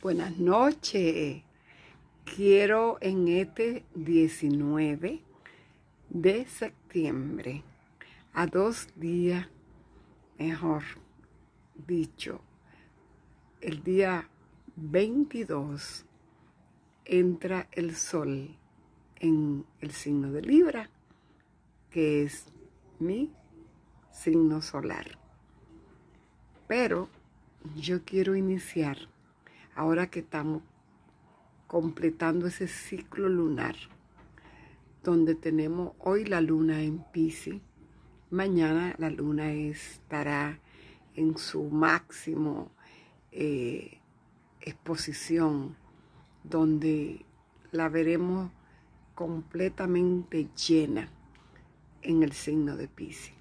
Buenas noches. Quiero en este 19 de septiembre, a dos días, mejor dicho, el día 22, entra el sol en el signo de Libra, que es mi signo solar. Pero yo quiero iniciar ahora que estamos completando ese ciclo lunar, donde tenemos hoy la luna en Pisces, mañana la luna estará en su máximo eh, exposición, donde la veremos completamente llena en el signo de Pisces.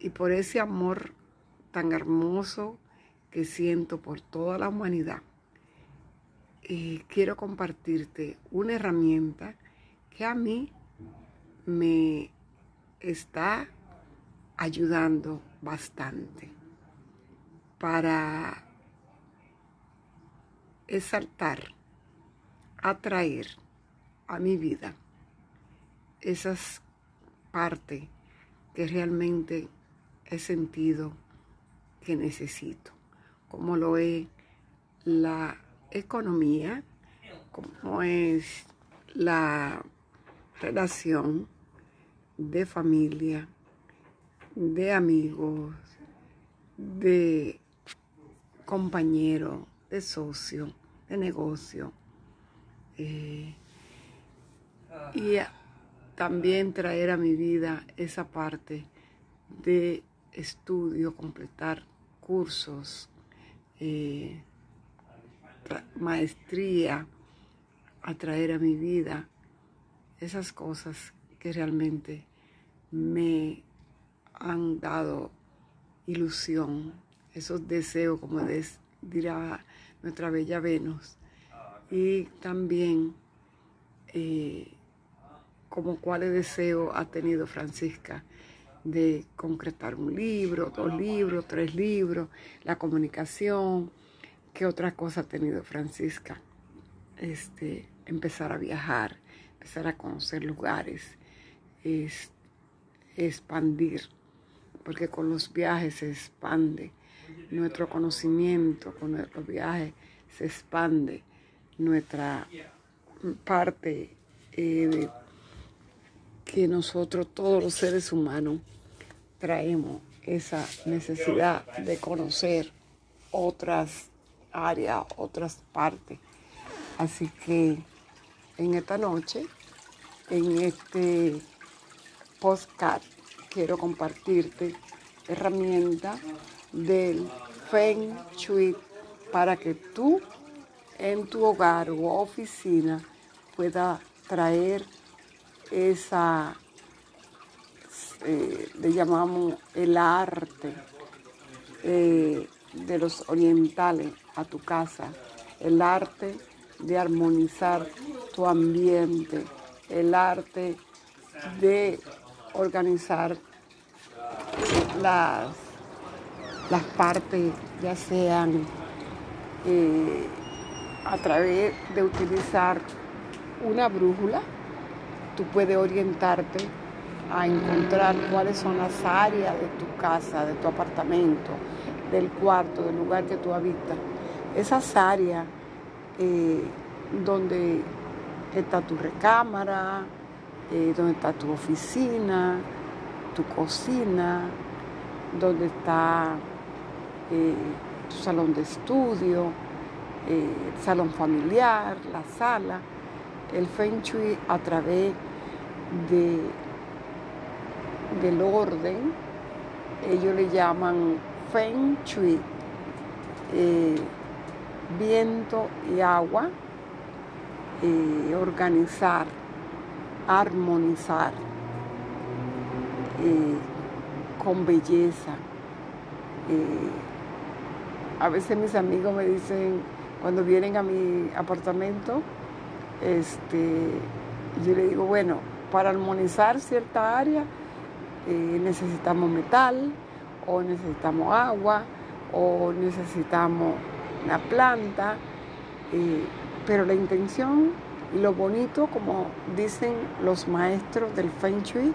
Y por ese amor tan hermoso que siento por toda la humanidad, eh, quiero compartirte una herramienta que a mí me está ayudando bastante para exaltar, atraer a mi vida esas partes que realmente he sentido que necesito como lo es la economía, como es la relación de familia, de amigos, de compañero, de socio, de negocio. Eh, y también traer a mi vida esa parte de estudio, completar cursos, eh, maestría a traer a mi vida esas cosas que realmente me han dado ilusión, esos deseos, como dirá nuestra bella Venus, y también eh, como cuáles deseos ha tenido Francisca de concretar un libro, dos libros, tres libros, la comunicación, qué otra cosa ha tenido Francisca. Este, empezar a viajar, empezar a conocer lugares, expandir, porque con los viajes se expande nuestro conocimiento, con los viajes se expande nuestra parte eh, que nosotros, todos los seres humanos, traemos esa necesidad de conocer otras áreas, otras partes. Así que en esta noche, en este postcard, quiero compartirte herramientas del Feng Shui para que tú en tu hogar o oficina puedas traer esa, eh, le llamamos el arte eh, de los orientales a tu casa, el arte de armonizar tu ambiente, el arte de organizar las, las partes, ya sean eh, a través de utilizar una brújula, tú puedes orientarte a encontrar cuáles son las áreas de tu casa, de tu apartamento, del cuarto, del lugar que tú habitas. Esas áreas eh, donde está tu recámara, eh, donde está tu oficina, tu cocina, donde está eh, tu salón de estudio, el salón familiar, la sala, el feng a través de, del orden, ellos le llaman Feng Shui, eh, viento y agua, eh, organizar, armonizar eh, con belleza. a veces mis amigos me dicen, cuando vienen a mi apartamento, este, yo le digo, bueno, para armonizar cierta área eh, necesitamos metal o necesitamos agua o necesitamos una planta Eh, pero la intención y lo bonito, como dicen los maestros del Feng Shui,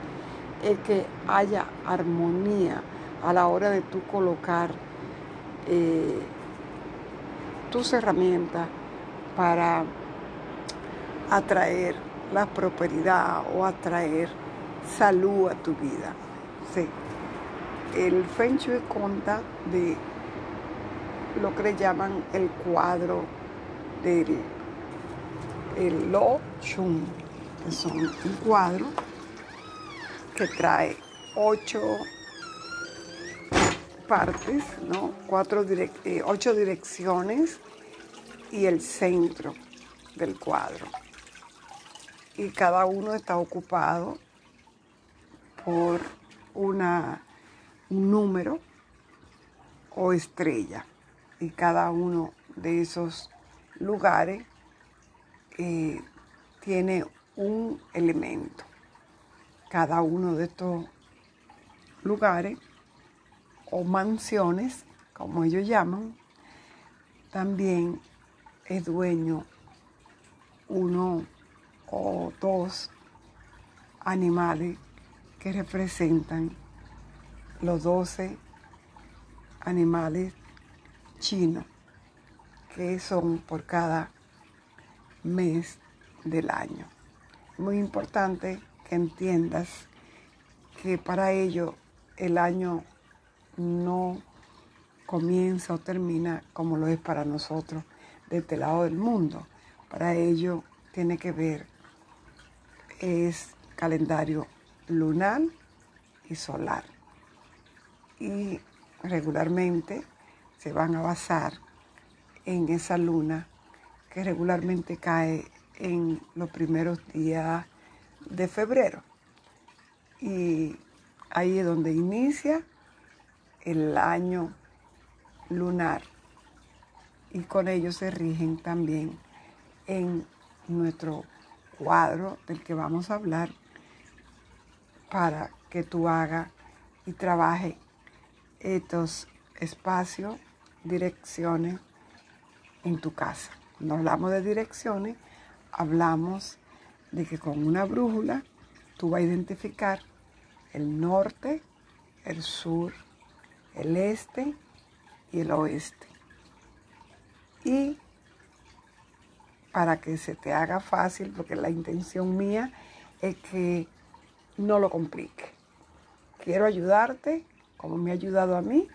es que haya armonía a la hora de tú colocar eh, tus herramientas para atraer la prosperidad o atraer salud a tu vida. Sí. El Feng Shui cuenta de lo que le llaman el cuadro del el Lo Chun, que son un cuadro que trae ocho partes, ¿no? Cuatro eh, ocho direcciones y el centro del cuadro. Y cada uno está ocupado por una, un número o estrella. Y cada uno de esos lugares eh, tiene un elemento. Cada uno de estos lugares o mansiones, como ellos llaman, también es dueño uno o dos animales que representan los doce animales chinos que son por cada mes del año. Muy importante que entiendas que para ello el año no comienza o termina como lo es para nosotros de este lado del mundo. Para ello tiene que ver, es calendario lunar y solar. Y regularmente se van a basar en esa luna que regularmente cae en los primeros días de febrero. Y ahí es donde inicia el año lunar. Y con ello se rigen también en nuestro cuadro del que vamos a hablar para que tú hagas y trabajes estos espacios, direcciones en tu casa. Cuando hablamos de direcciones, hablamos de que con una brújula tú vas a identificar el norte, el sur, el este y el oeste. Y para que se te haga fácil, porque la intención mía es que no lo complique. Quiero ayudarte, como me ha ayudado a mí,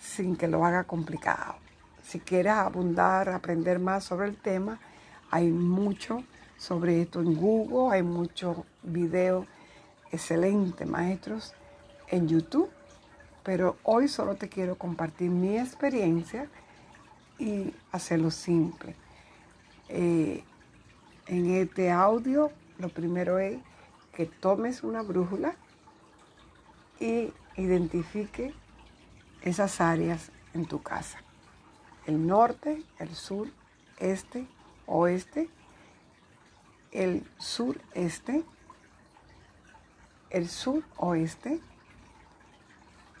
sin que lo haga complicado. Si quieres abundar, aprender más sobre el tema, hay mucho sobre esto en Google, hay muchos videos excelentes, maestros, en YouTube. Pero hoy solo te quiero compartir mi experiencia y hacerlo simple. Eh, en este audio, lo primero es que tomes una brújula y identifique esas áreas en tu casa el norte, el sur, este, oeste, el sureste, el suroeste,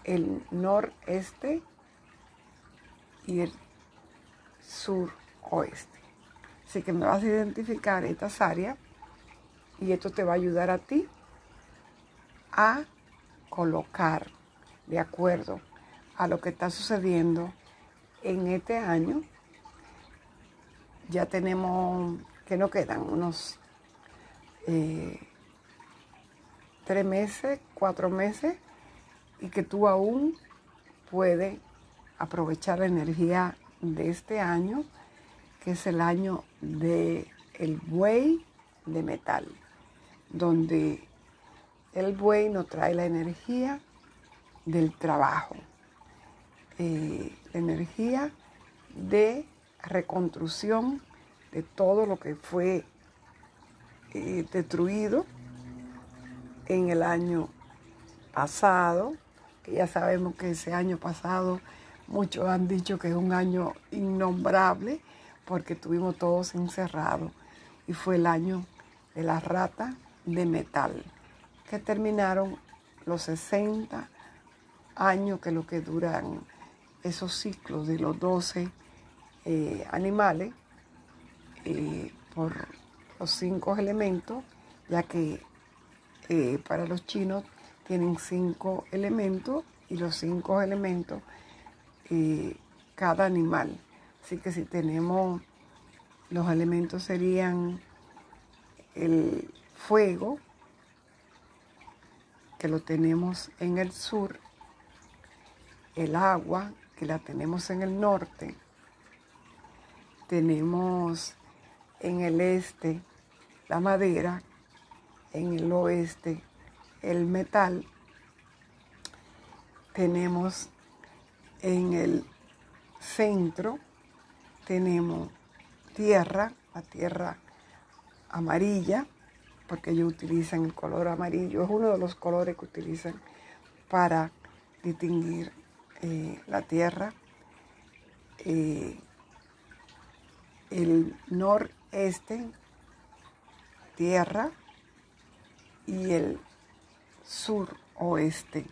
el noreste y el suroeste. Así que me vas a identificar estas áreas y esto te va a ayudar a ti a colocar de acuerdo a lo que está sucediendo en este año ya tenemos, que no quedan, unos eh, tres meses, cuatro meses, y que tú aún puedes aprovechar la energía de este año, que es el año del el buey de metal, donde el buey nos trae la energía del trabajo. Eh, energía de reconstrucción de todo lo que fue eh, destruido en el año pasado, que ya sabemos que ese año pasado muchos han dicho que es un año innombrable porque tuvimos todos encerrados y fue el año de la rata de metal, que terminaron los 60 años que lo que duran esos ciclos de los 12 eh, animales eh, por los cinco elementos, ya que eh, para los chinos tienen cinco elementos y los cinco elementos cada animal. Así que si tenemos los elementos serían el fuego, que lo tenemos en el sur, el agua, que la tenemos en el norte, tenemos en el este la madera, en el oeste el metal, tenemos en el centro, tenemos tierra, la tierra amarilla, porque ellos utilizan el color amarillo, es uno de los colores que utilizan para distinguir eh, la tierra. Eh, el noreste, tierra, y el suroeste,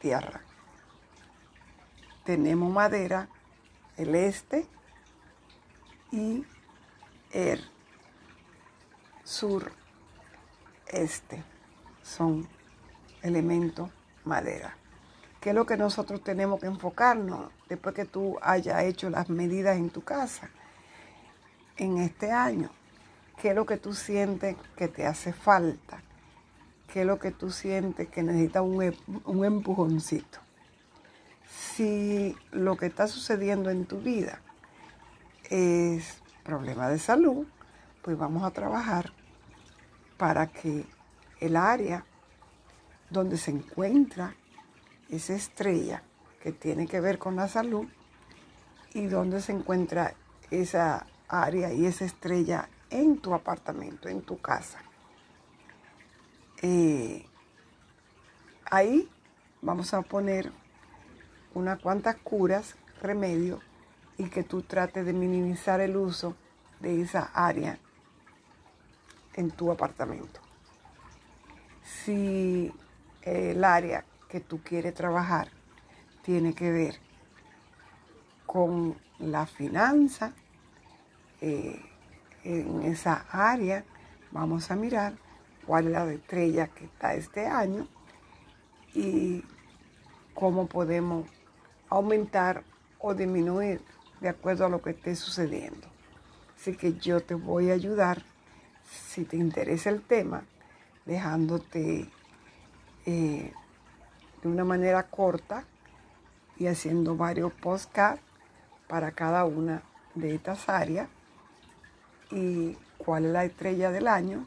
tierra. Tenemos madera, el este y el sureste son elementos madera. ¿Qué es lo que nosotros tenemos que enfocarnos después que tú hayas hecho las medidas en tu casa en este año? ¿Qué es lo que tú sientes que te hace falta? ¿Qué es lo que tú sientes que necesita un, em, un empujoncito? Si lo que está sucediendo en tu vida es problema de salud, pues vamos a trabajar para que el área donde se encuentra esa estrella que tiene que ver con la salud y donde se encuentra esa área y esa estrella en tu apartamento, en tu casa. Eh, ahí vamos a poner unas cuantas curas, remedios, y que tú trates de minimizar el uso de esa área en tu apartamento. Si el área que tú quieres trabajar tiene que ver con la finanza, eh, en esa área vamos a mirar cuál es la estrella que está este año y cómo podemos aumentar o disminuir de acuerdo a lo que esté sucediendo. Así que yo te voy a ayudar, si te interesa el tema, dejándote eh, de una manera corta y haciendo varios podcasts para cada una de estas áreas y cuál es la estrella del año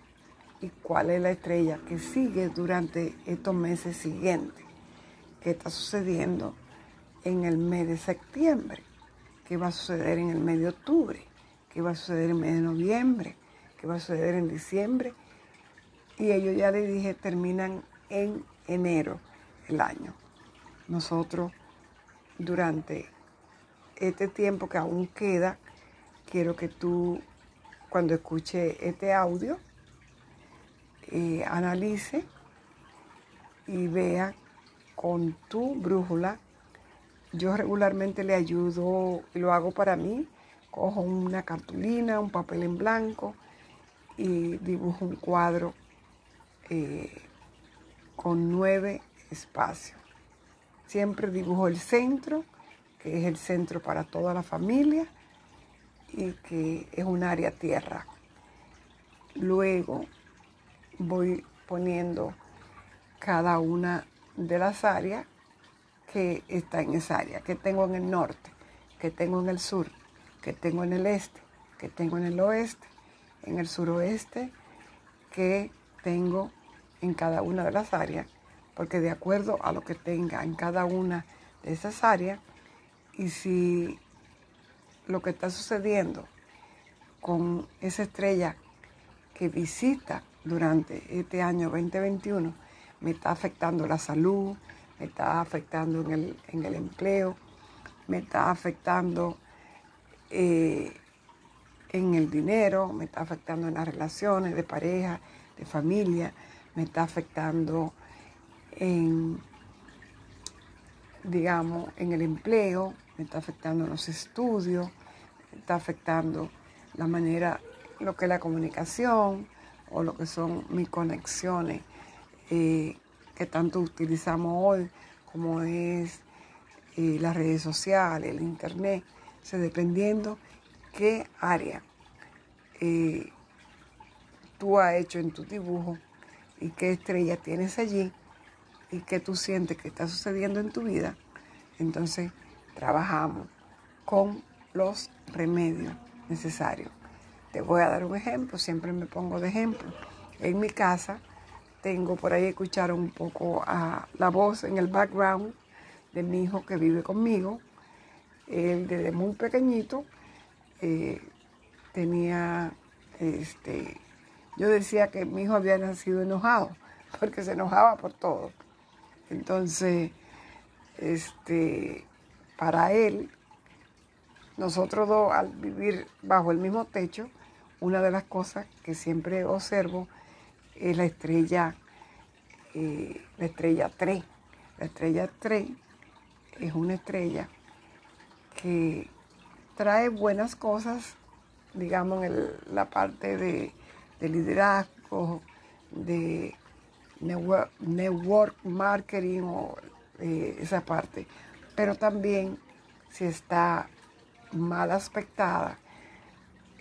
y cuál es la estrella que sigue durante estos meses siguientes. ¿Qué está sucediendo en el mes de septiembre? ¿Qué va a suceder en el mes de octubre? ¿Qué va a suceder en el mes de noviembre? ¿Qué va a suceder en diciembre? Y ellos ya les dije, terminan en enero el año. Nosotros durante este tiempo que aún queda, quiero que tú cuando escuche este audio, eh, analice y vea con tu brújula. Yo regularmente le ayudo y lo hago para mí. Cojo una cartulina, un papel en blanco y dibujo un cuadro eh, con nueve espacios. Siempre dibujo el centro, que es el centro para toda la familia y que es un área tierra. Luego voy poniendo cada una de las áreas que está en esa área, que tengo en el norte, que tengo en el sur, que tengo en el este, que tengo en el oeste, en el suroeste, que tengo en cada una de las áreas, porque de acuerdo a lo que tenga en cada una de esas áreas, y si lo que está sucediendo con esa estrella que visita durante este año 2021 me está afectando la salud, me está afectando en el, en el empleo, me está afectando eh, en el dinero, me está afectando en las relaciones de pareja, de familia, me está afectando en, digamos, en el empleo, me está afectando en los estudios, está afectando la manera, lo que es la comunicación o lo que son mis conexiones eh, que tanto utilizamos hoy, como es eh, las redes sociales, el internet, o dependiendo qué área eh, tú has hecho en tu dibujo y qué estrella tienes allí y qué tú sientes que está sucediendo en tu vida, entonces trabajamos con los remedios necesarios. Te voy a dar un ejemplo, siempre me pongo de ejemplo. En mi casa tengo, por ahí escucharon un poco a la voz en el background de mi hijo que vive conmigo. Él desde muy pequeñito eh, tenía, este, yo decía que mi hijo había nacido enojado, porque se enojaba por todo. Entonces, este, para él, nosotros dos al vivir bajo el mismo techo, una de las cosas que siempre observo es la estrella, eh, la estrella 3. La estrella 3 es una estrella que trae buenas cosas, digamos, en la parte de, liderazgo, de network, marketing o eh, esa parte. Pero también si está mal aspectada,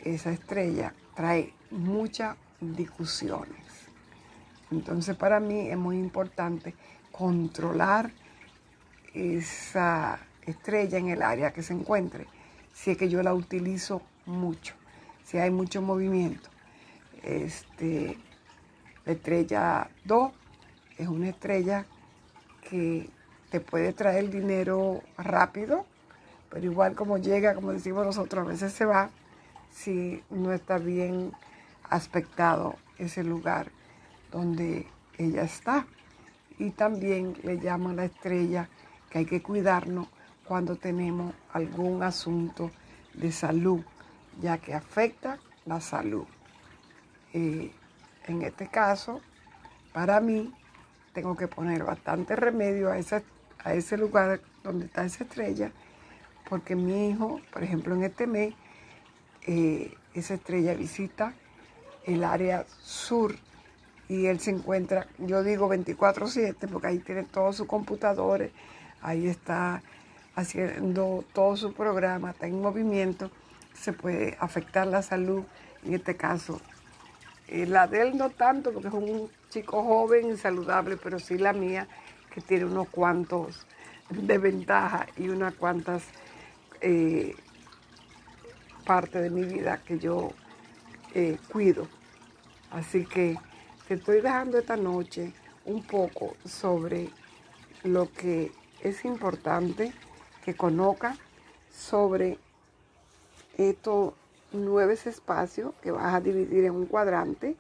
esa estrella trae muchas discusiones. Entonces para mí es muy importante controlar esa estrella en el área que se encuentre, si es que yo la utilizo mucho, si hay mucho movimiento. Este, la estrella 2 es una estrella que te puede traer dinero rápido, pero igual como llega, como decimos nosotros, a veces se va si no está bien aspectado ese lugar donde ella está. Y también le llaman la estrella que hay que cuidarnos cuando tenemos algún asunto de salud, ya que afecta la salud. Eh, en este caso, para mí, tengo que poner bastante remedio a, a ese lugar donde está esa estrella, porque mi hijo, por ejemplo, en este mes, eh, esa estrella visita el área sur y él se encuentra, yo digo 24/7, porque ahí tiene todos sus computadores, ahí está haciendo todo su programa, está en movimiento, se puede afectar la salud, en este caso. Eh, la de él no tanto, porque es un chico joven y saludable, pero sí la mía, que tiene unos cuantos desventajas y unas cuantas eh, partes de mi vida que yo eh, cuido. Así que te estoy dejando esta noche un poco sobre lo que es importante que conozca sobre estos nueve espacios que vas a dividir en un cuadrante.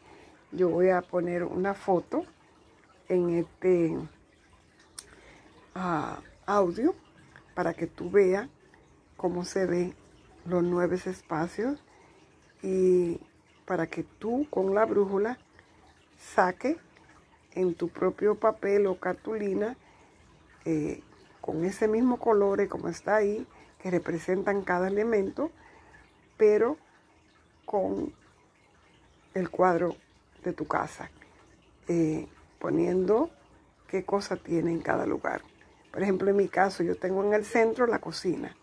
Yo voy a poner una foto en este ah, audio para que tú veas cómo se ven los nueve espacios y para que tú con la brújula saque en tu propio papel o cartulina eh, con ese mismo color como está ahí, que representan cada elemento, pero con el cuadro de tu casa, eh, poniendo qué cosa tiene en cada lugar. Por ejemplo, en mi caso, yo tengo en el centro la cocina.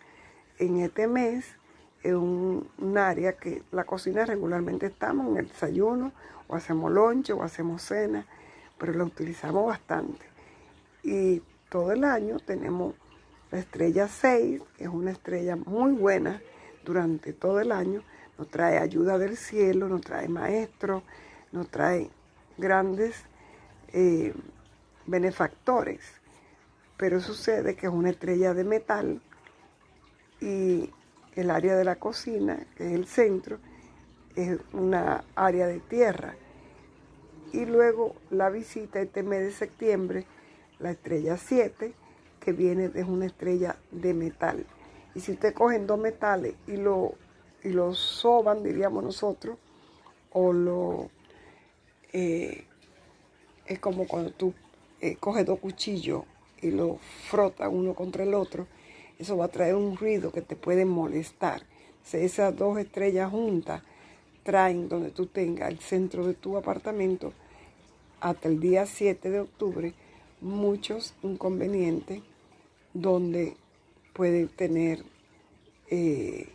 En este mes es un, área que la cocina regularmente estamos en el desayuno, o hacemos lonche, o hacemos cena, pero la utilizamos bastante. Y todo el año tenemos la estrella 6, que es una estrella muy buena durante todo el año. Nos trae ayuda del cielo, nos trae maestros, nos trae grandes eh, benefactores. Pero sucede que es una estrella de metal y el área de la cocina, que es el centro, es una área de tierra. Y luego la visita este mes de septiembre, la estrella 7, que viene de una estrella de metal. Y si usted cogen dos metales y lo, y lo soban, diríamos nosotros, o lo... Eh, es como cuando tú eh, coges dos cuchillos y lo frotas uno contra el otro, eso va a traer un ruido que te puede molestar. esas dos estrellas juntas traen donde tú tengas el centro de tu apartamento hasta el día 7 de octubre muchos inconvenientes donde puede tener, eh,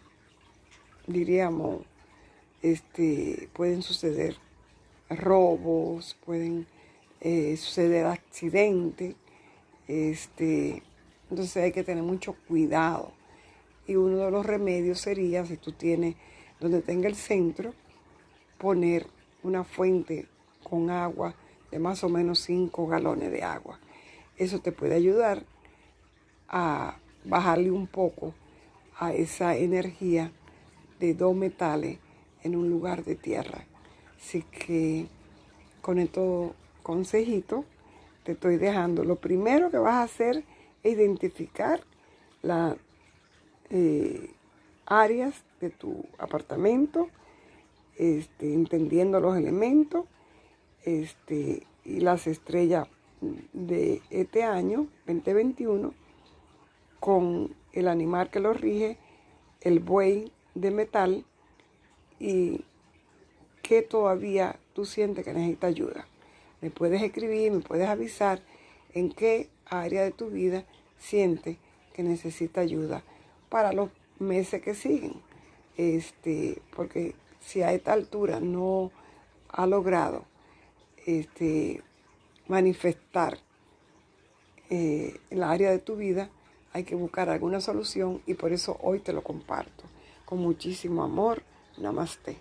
diríamos, este, pueden suceder robos, pueden eh, suceder accidentes, este, entonces hay que tener mucho cuidado. Y uno de los remedios sería, si tú tienes donde tenga el centro, poner una fuente con agua de más o menos 5 galones de agua. Eso te puede ayudar a bajarle un poco a esa energía de dos metales en un lugar de tierra. Así que con estos consejitos te estoy dejando. Lo primero que vas a hacer identificar las eh, áreas de tu apartamento, este, entendiendo los elementos este, y las estrellas de este año, 2021, con el animal que lo rige, el buey de metal y que todavía tú sientes que necesita ayuda. Me puedes escribir, me puedes avisar en qué área de tu vida sientes que necesita ayuda para los meses que siguen. Este, porque si a esta altura no ha logrado este, manifestar eh, en la área de tu vida, hay que buscar alguna solución y por eso hoy te lo comparto. Con muchísimo amor. Namaste.